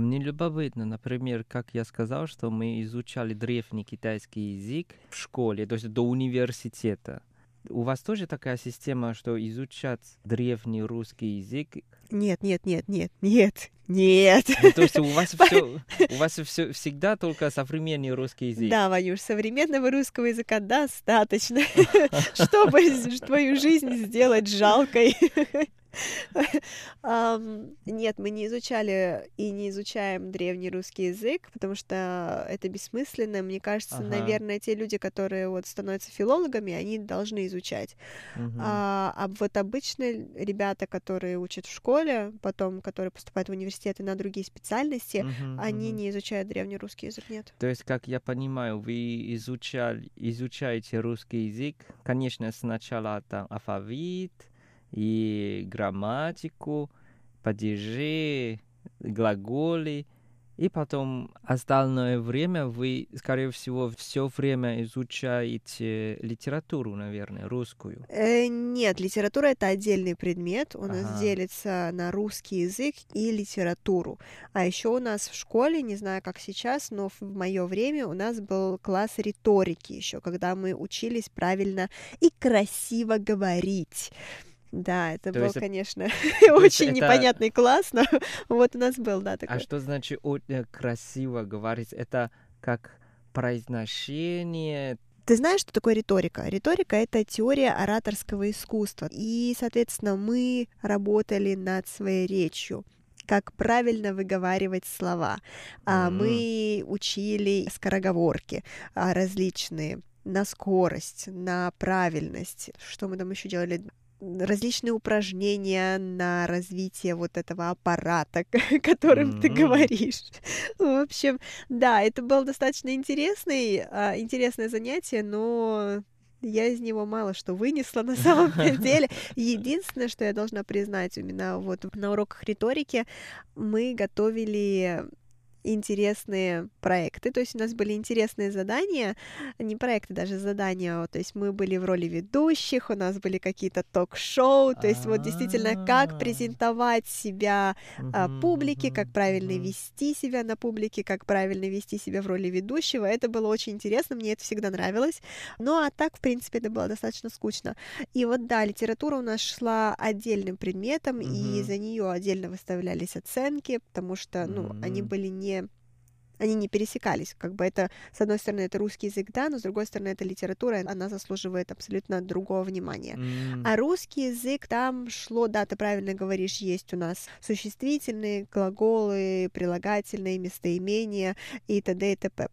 Мне любопытно, например, как я сказал, что мы изучали древний китайский язык в школе, то есть до университета. У вас тоже такая система, что изучать древний русский язык? Нет, нет, нет, нет, нет, нет. Ну, то есть у вас все, у вас все всегда только современный русский язык? Да, Ванюш, современного русского языка достаточно, чтобы твою жизнь сделать жалкой. Нет, мы не изучали и не изучаем древний русский язык, потому что это бессмысленно. Мне кажется, ага. наверное, те люди, которые вот становятся филологами, они должны изучать. Угу. А, а вот обычные ребята, которые учат в школе, потом, которые поступают в университеты на другие специальности, угу, они угу. не изучают древний русский язык, нет. То есть, как я понимаю, вы изучали, изучаете русский язык, конечно, сначала там алфавит, и грамматику, падежи, глаголы, и потом остальное время вы, скорее всего, все время изучаете литературу, наверное, русскую. Э, нет, литература это отдельный предмет. У ага. нас делится на русский язык и литературу. А еще у нас в школе, не знаю, как сейчас, но в мое время у нас был класс риторики еще, когда мы учились правильно и красиво говорить. Да, это То был, конечно, очень это... непонятный класс, но вот у нас был, да, такой. А что значит очень красиво говорить? Это как произношение, ты знаешь, что такое риторика? Риторика — это теория ораторского искусства. И, соответственно, мы работали над своей речью как правильно выговаривать слова. Mm-hmm. Мы учили скороговорки а, различные на скорость, на правильность. Что мы там еще делали? Различные упражнения на развитие вот этого аппарата, которым mm-hmm. ты говоришь. В общем, да, это было достаточно интересный, а, интересное занятие, но я из него мало что вынесла на самом деле. Единственное, что я должна признать, именно вот на уроках риторики мы готовили интересные проекты, то есть у нас были интересные задания, не проекты, даже задания, то есть мы были в роли ведущих, у нас были какие-то ток-шоу, то есть вот действительно, как презентовать себя а, публике, как правильно вести себя на публике, как правильно вести себя в роли ведущего, это было очень интересно, мне это всегда нравилось, ну а так, в принципе, это было достаточно скучно. И вот да, литература у нас шла отдельным предметом, и за нее отдельно выставлялись оценки, потому что, ну, они были не они не пересекались. Как бы это, с одной стороны, это русский язык, да, но с другой стороны, это литература, она заслуживает абсолютно другого внимания. Mm. А русский язык, там шло, да, ты правильно говоришь, есть у нас существительные, глаголы, прилагательные, местоимения и т.д. и т.п.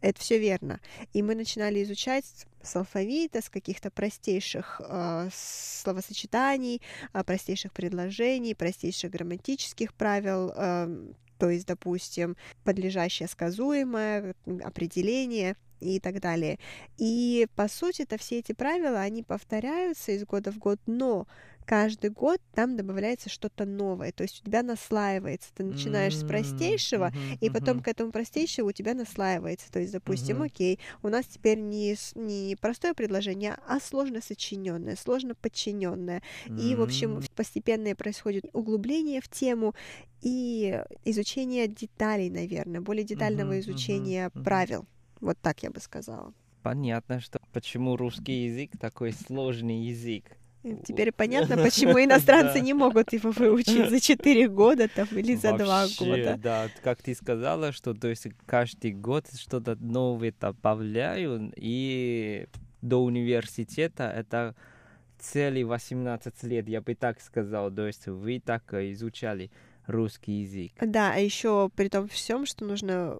Это все верно. И мы начинали изучать с алфавита, с каких-то простейших э, словосочетаний, э, простейших предложений, простейших грамматических правил, э, то есть, допустим, подлежащее сказуемое, определение и так далее. И, по сути, это все эти правила, они повторяются из года в год, но каждый год там добавляется что-то новое, то есть у тебя наслаивается, ты начинаешь с простейшего, mm-hmm. и потом mm-hmm. к этому простейшему у тебя наслаивается, то есть, допустим, mm-hmm. окей, у нас теперь не, не простое предложение, а сложно сочиненное, сложно подчиненное, mm-hmm. и, в общем, постепенно происходит углубление в тему и изучение деталей, наверное, более детального mm-hmm. изучения mm-hmm. правил, вот так я бы сказала. Понятно, что почему русский язык такой сложный язык. Теперь понятно, почему иностранцы не могут его выучить за 4 года там, или за 2 года. Да, как ты сказала, что то есть каждый год что-то новое добавляю, и до университета это целый 18 лет, я бы так сказал, то есть вы так изучали русский язык. Да, а еще при том всем, что нужно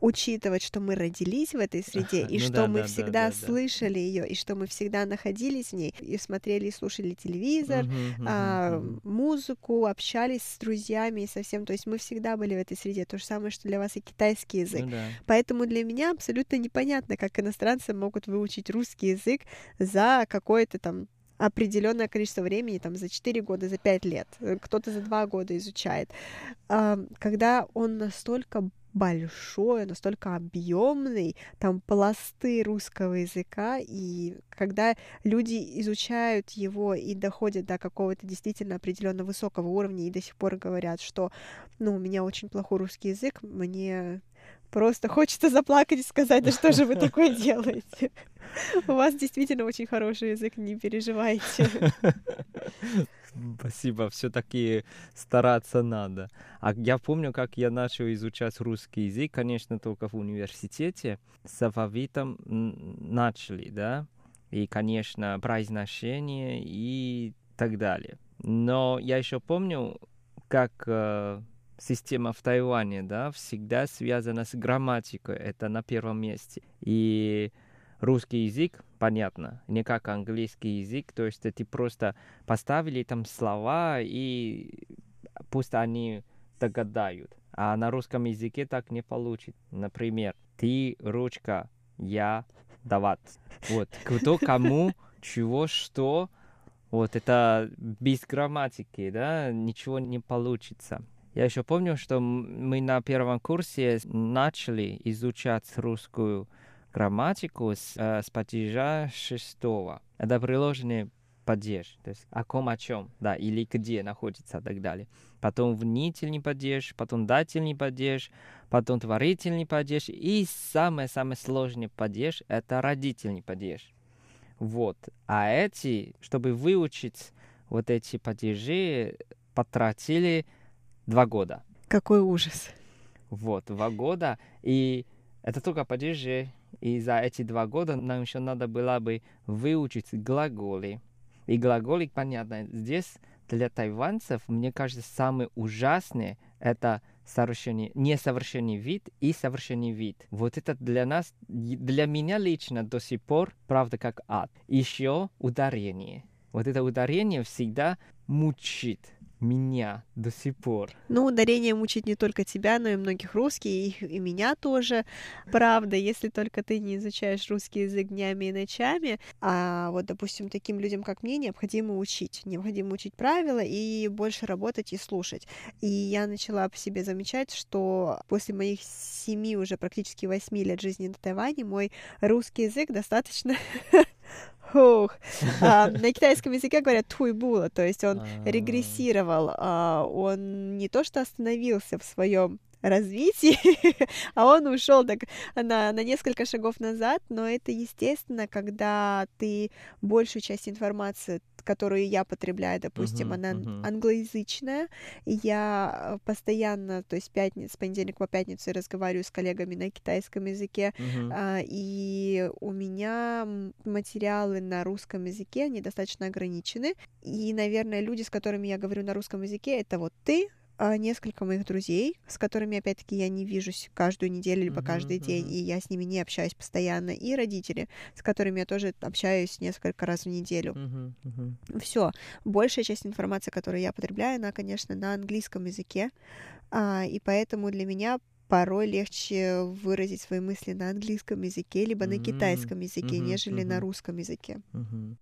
учитывать, что мы родились в этой среде, и ну что да, мы да, всегда да, слышали ее, и что мы всегда находились в ней, и смотрели и слушали телевизор, uh-huh, а, uh-huh. музыку, общались с друзьями и совсем, то есть мы всегда были в этой среде, то же самое, что для вас и китайский язык. Ну. Поэтому для меня абсолютно непонятно, как иностранцы могут выучить русский язык за какое-то там определенное количество времени, там, за 4 года, за 5 лет, кто-то за 2 года изучает, когда он настолько большой, настолько объемный, там пласты русского языка, и когда люди изучают его и доходят до какого-то действительно определенно высокого уровня и до сих пор говорят, что, ну, у меня очень плохой русский язык, мне просто хочется заплакать и сказать, да что же вы такое делаете? У вас действительно очень хороший язык, не переживайте. Спасибо, все-таки стараться надо. А я помню, как я начал изучать русский язык, конечно, только в университете. С алфавитом начали, да, и, конечно, произношение и так далее. Но я еще помню, как э, система в Тайване, да, всегда связана с грамматикой, это на первом месте. И русский язык, понятно, не как английский язык, то есть ты просто поставили там слова, и пусть они догадают. А на русском языке так не получит. Например, ты ручка, я давать. Вот, кто кому, чего, что, Вот это без грамматики, да, ничего не получится. Я еще помню, что мы на первом курсе начали изучать русскую грамматику с, э, с падежа шестого. Это приложение падеж, то есть о ком, о чем, да, или где находится и так далее. Потом внительный падеж, потом дательный падеж, потом творительный падеж, и самый-самый сложный падеж — это родительный падеж. Вот. А эти, чтобы выучить вот эти падежи, потратили два года. Какой ужас. Вот, два года. И это только падежи. И за эти два года нам еще надо было бы выучить глаголы. И глаголы, понятно, здесь для тайванцев, мне кажется, самый ужасный это совершенный, несовершенный вид и совершенный вид. Вот это для нас, для меня лично до сих пор, правда, как ад. Еще ударение. Вот это ударение всегда мучит меня до сих пор. Ну, ударение мучит не только тебя, но и многих русских, и, и меня тоже. Правда, если только ты не изучаешь русский язык днями и ночами, а вот, допустим, таким людям, как мне, необходимо учить. Необходимо учить правила и больше работать и слушать. И я начала по себе замечать, что после моих семи, уже практически восьми лет жизни на Тайване, мой русский язык достаточно Ух. А, на китайском языке говорят туйбула, то есть он а. регрессировал, а, он не то что остановился в своем развитии, а он ушел так на, на несколько шагов назад, но это естественно, когда ты большую часть информации которую я потребляю, допустим, uh-huh, она uh-huh. англоязычная, я э, постоянно, то есть пятниц, с понедельника по пятницу разговариваю с коллегами на китайском языке, uh-huh. а, и у меня материалы на русском языке, они достаточно ограничены, и, наверное, люди, с которыми я говорю на русском языке, это вот ты, несколько моих друзей, с которыми, опять-таки, я не вижусь каждую неделю либо uh-huh, каждый день, и я с ними не общаюсь постоянно, и родители, с которыми я тоже общаюсь несколько раз в неделю. Uh-huh, uh-huh. Все. Большая часть информации, которую я потребляю, она, конечно, на английском языке, а, и поэтому для меня порой легче выразить свои мысли на английском языке, либо uh-huh, на китайском языке, uh-huh, нежели uh-huh. на русском языке. Uh-huh.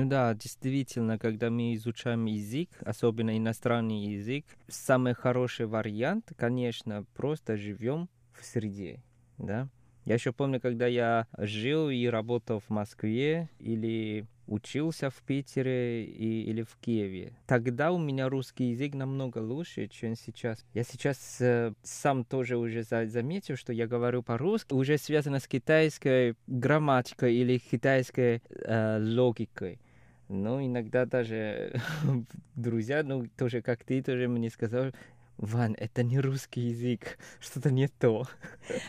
Ну да, действительно, когда мы изучаем язык, особенно иностранный язык, самый хороший вариант, конечно, просто живем в среде, да. Я еще помню, когда я жил и работал в Москве или учился в Питере и, или в Киеве. Тогда у меня русский язык намного лучше, чем сейчас. Я сейчас э, сам тоже уже за, заметил, что я говорю по-русски, уже связано с китайской грамматикой или китайской э, логикой. Ну, иногда даже друзья, ну, тоже как ты, тоже мне сказал, Ван, это не русский язык, что-то не то.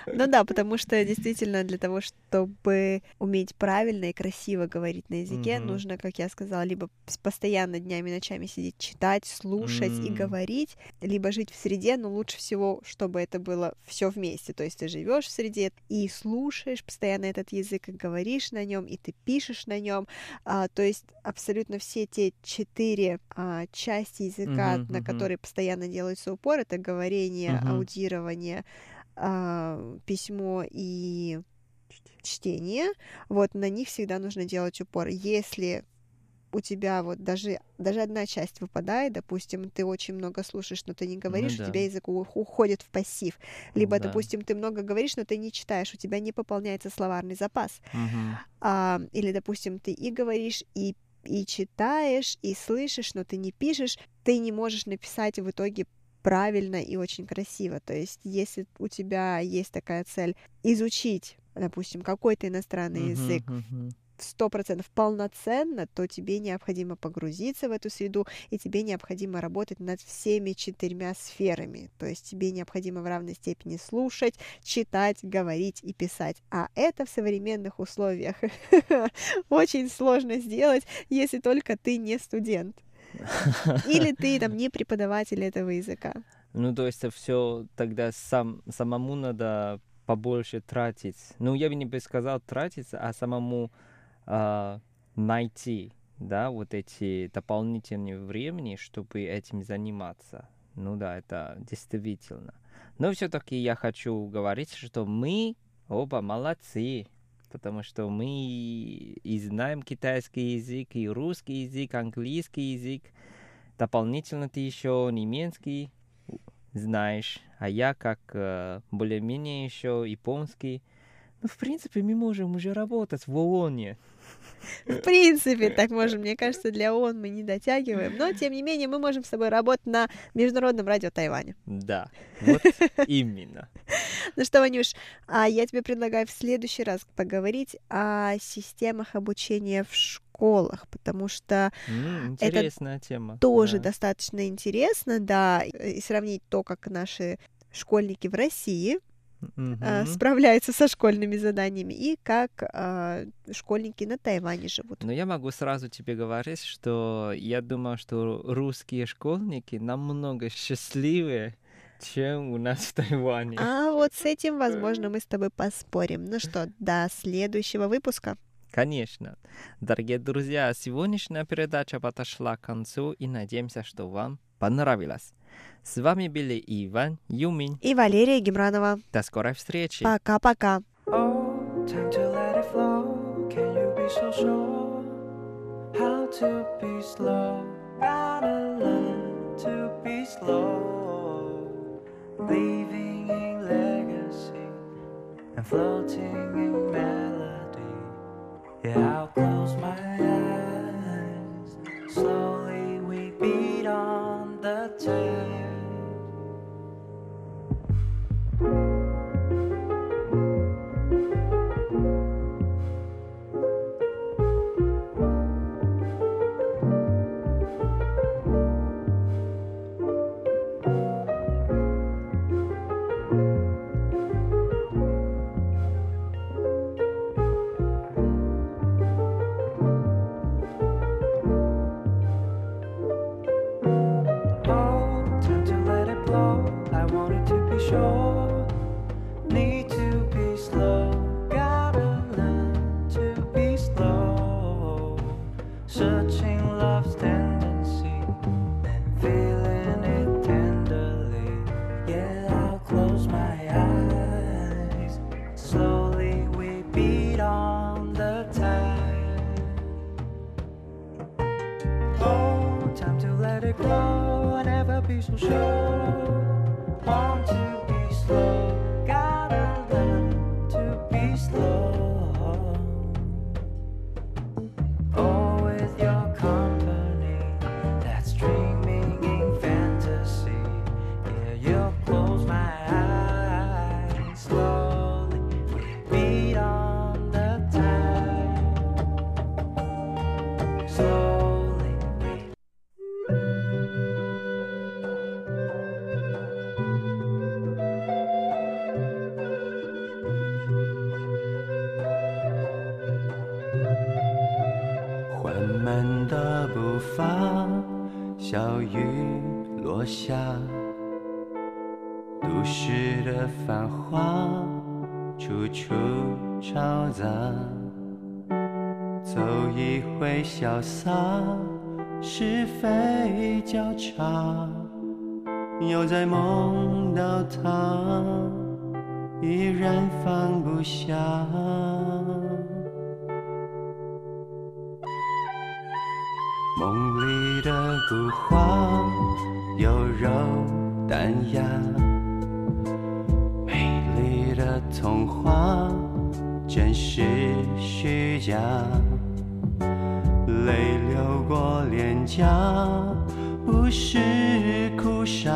Ну да, потому что действительно для того, чтобы уметь правильно и красиво говорить на языке, mm-hmm. нужно, как я сказала, либо постоянно днями и ночами сидеть, читать, слушать mm-hmm. и говорить, либо жить в среде, но лучше всего, чтобы это было все вместе. То есть ты живешь в среде и слушаешь постоянно этот язык, и говоришь на нем, и ты пишешь на нем. А, то есть абсолютно все те четыре а, части языка, mm-hmm, на которые постоянно делаются упор, это говорение, uh-huh. аудирование, э, письмо и чтение, вот на них всегда нужно делать упор. Если у тебя вот даже, даже одна часть выпадает, допустим, ты очень много слушаешь, но ты не говоришь, ну, да. у тебя язык уходит в пассив. Либо, да. допустим, ты много говоришь, но ты не читаешь, у тебя не пополняется словарный запас. Угу. А, или, допустим, ты и говоришь, и и читаешь, и слышишь, но ты не пишешь, ты не можешь написать в итоге правильно и очень красиво. То есть, если у тебя есть такая цель изучить, допустим, какой-то иностранный uh-huh, язык сто процентов полноценно, то тебе необходимо погрузиться в эту среду, и тебе необходимо работать над всеми четырьмя сферами. То есть тебе необходимо в равной степени слушать, читать, говорить и писать. А это в современных условиях очень сложно сделать, если только ты не студент. Или ты там не преподаватель этого языка. Ну, то есть все тогда сам, самому надо побольше тратить. Ну, я бы не сказал тратить, а самому э, найти да, вот эти дополнительные времени, чтобы этим заниматься. Ну да, это действительно. Но все-таки я хочу говорить, что мы оба молодцы, потому что мы и знаем китайский язык, и русский язык, английский язык. Дополнительно ты еще немецкий знаешь, а я как э, более-менее еще японский. Ну, в принципе, мы можем уже работать в ООНе. В принципе, так можем. Мне кажется, для ООН мы не дотягиваем. Но, тем не менее, мы можем с тобой работать на Международном радио Тайваня. Да, вот именно. Ну что, Ванюш, а я тебе предлагаю в следующий раз поговорить о системах обучения в школах, потому что mm, это тема. тоже да. достаточно интересно, да, и сравнить то, как наши школьники в России uh справляются со школьными заданиями и как э, школьники на Тайване живут. Но я могу сразу тебе говорить, что я думаю, что русские школьники намного счастливее, чем у нас в Тайване. А вот с этим, возможно, мы с тобой поспорим. Ну что, до следующего выпуска. Конечно. Дорогие друзья, сегодняшняя передача подошла к концу и надеемся, что вам понравилось. С вами были Иван Юмин и Валерия Гемранова. До скорой встречи. Пока-пока. Leaving in legacy and floating in melody. Yeah, 小雨落下都市的繁华处处吵杂。走一回潇洒是非交叉又在梦到他依然放不下。里的孤花，有柔淡雅，美丽的童话，真实虚假。泪流过脸颊，不是哭傻，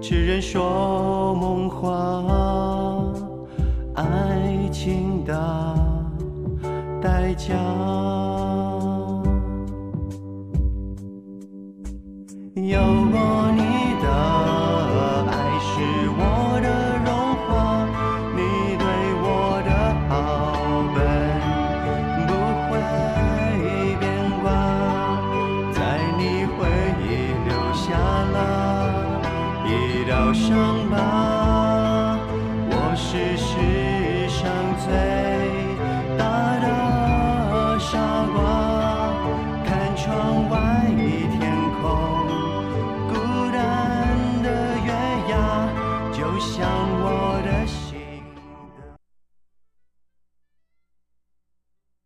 痴人说梦话，爱情的代价。